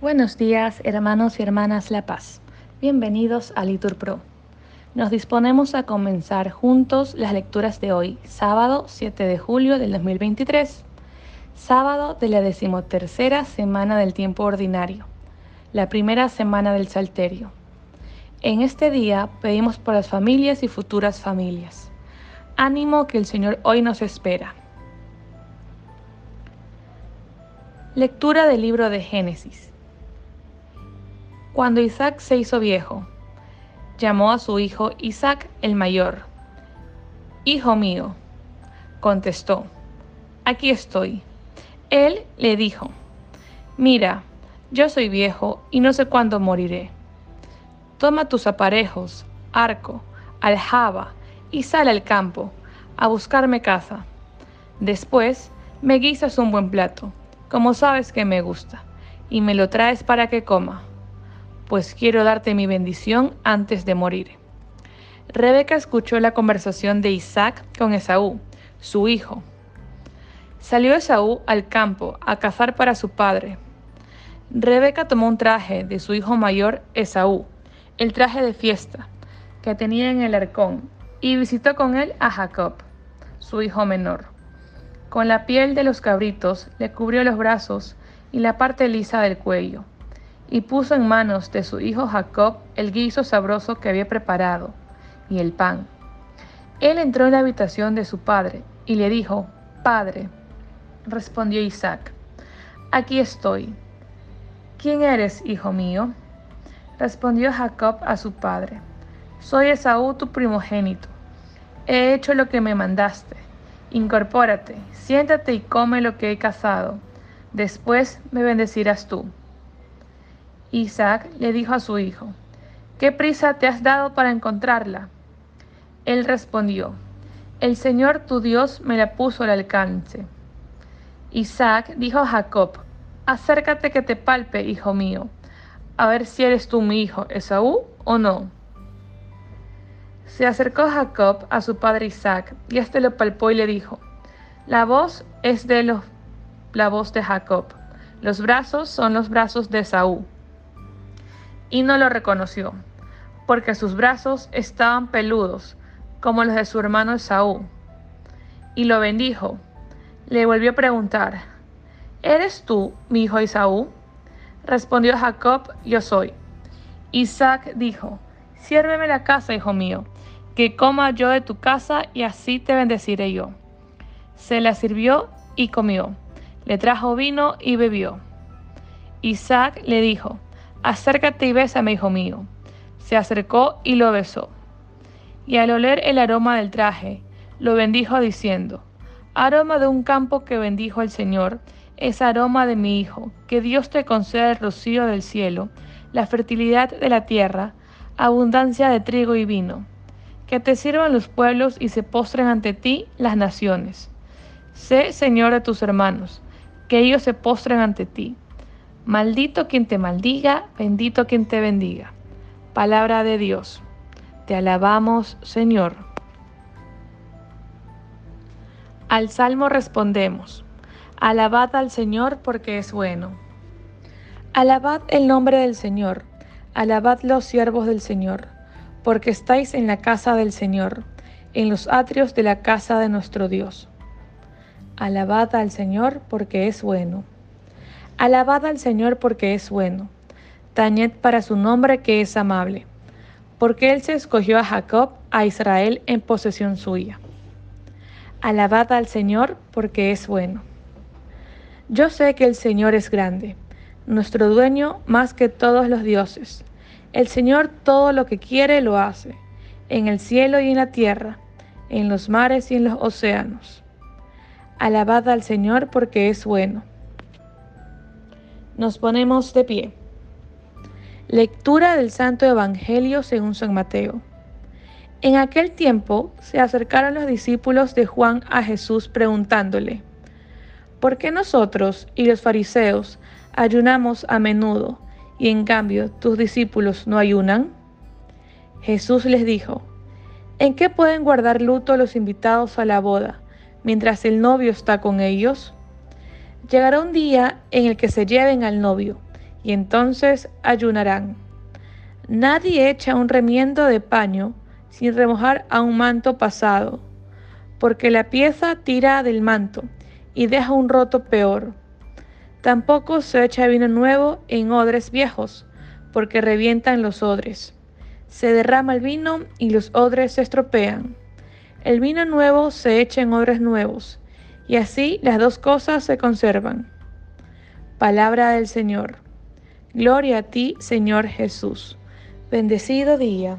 Buenos días, hermanos y hermanas La Paz. Bienvenidos a Litur Pro. Nos disponemos a comenzar juntos las lecturas de hoy, sábado 7 de julio del 2023, sábado de la decimotercera semana del tiempo ordinario, la primera semana del Salterio. En este día pedimos por las familias y futuras familias. Ánimo que el Señor hoy nos espera. Lectura del libro de Génesis. Cuando Isaac se hizo viejo, llamó a su hijo Isaac el mayor. Hijo mío, contestó, aquí estoy. Él le dijo, mira, yo soy viejo y no sé cuándo moriré. Toma tus aparejos, arco, aljaba y sal al campo a buscarme caza. Después me guisas un buen plato, como sabes que me gusta, y me lo traes para que coma pues quiero darte mi bendición antes de morir. Rebeca escuchó la conversación de Isaac con Esaú, su hijo. Salió Esaú al campo a cazar para su padre. Rebeca tomó un traje de su hijo mayor Esaú, el traje de fiesta que tenía en el arcón, y visitó con él a Jacob, su hijo menor. Con la piel de los cabritos le cubrió los brazos y la parte lisa del cuello y puso en manos de su hijo Jacob el guiso sabroso que había preparado y el pan. Él entró en la habitación de su padre y le dijo, Padre, respondió Isaac, aquí estoy. ¿Quién eres, hijo mío? Respondió Jacob a su padre, soy Esaú tu primogénito. He hecho lo que me mandaste. Incorpórate, siéntate y come lo que he cazado. Después me bendecirás tú. Isaac le dijo a su hijo, ¿qué prisa te has dado para encontrarla? Él respondió, el Señor tu Dios me la puso al alcance. Isaac dijo a Jacob, acércate que te palpe, hijo mío, a ver si eres tú mi hijo, Esaú, o no. Se acercó Jacob a su padre Isaac, y éste lo palpó y le dijo, la voz es de los, la voz de Jacob, los brazos son los brazos de Esaú y no lo reconoció, porque sus brazos estaban peludos, como los de su hermano Esaú. Y lo bendijo. Le volvió a preguntar, ¿Eres tú mi hijo Esaú? Respondió Jacob, yo soy. Isaac dijo, Siérveme la casa, hijo mío, que coma yo de tu casa y así te bendeciré yo. Se la sirvió y comió. Le trajo vino y bebió. Isaac le dijo, Acércate y bésame, hijo mío. Se acercó y lo besó. Y al oler el aroma del traje, lo bendijo diciendo, Aroma de un campo que bendijo el Señor, es aroma de mi hijo, que Dios te conceda el rocío del cielo, la fertilidad de la tierra, abundancia de trigo y vino. Que te sirvan los pueblos y se postren ante ti las naciones. Sé Señor de tus hermanos, que ellos se postren ante ti Maldito quien te maldiga, bendito quien te bendiga. Palabra de Dios. Te alabamos, Señor. Al Salmo respondemos. Alabad al Señor porque es bueno. Alabad el nombre del Señor. Alabad los siervos del Señor, porque estáis en la casa del Señor, en los atrios de la casa de nuestro Dios. Alabad al Señor porque es bueno. Alabad al Señor porque es bueno. Tañed para su nombre que es amable. Porque Él se escogió a Jacob, a Israel en posesión suya. Alabad al Señor porque es bueno. Yo sé que el Señor es grande, nuestro dueño más que todos los dioses. El Señor todo lo que quiere lo hace, en el cielo y en la tierra, en los mares y en los océanos. Alabad al Señor porque es bueno nos ponemos de pie. Lectura del Santo Evangelio según San Mateo. En aquel tiempo se acercaron los discípulos de Juan a Jesús preguntándole, ¿por qué nosotros y los fariseos ayunamos a menudo y en cambio tus discípulos no ayunan? Jesús les dijo, ¿en qué pueden guardar luto los invitados a la boda mientras el novio está con ellos? Llegará un día en el que se lleven al novio, y entonces ayunarán. Nadie echa un remiendo de paño sin remojar a un manto pasado, porque la pieza tira del manto y deja un roto peor. Tampoco se echa vino nuevo en odres viejos, porque revientan los odres. Se derrama el vino y los odres se estropean. El vino nuevo se echa en odres nuevos, y así las dos cosas se conservan. Palabra del Señor. Gloria a ti, Señor Jesús. Bendecido día.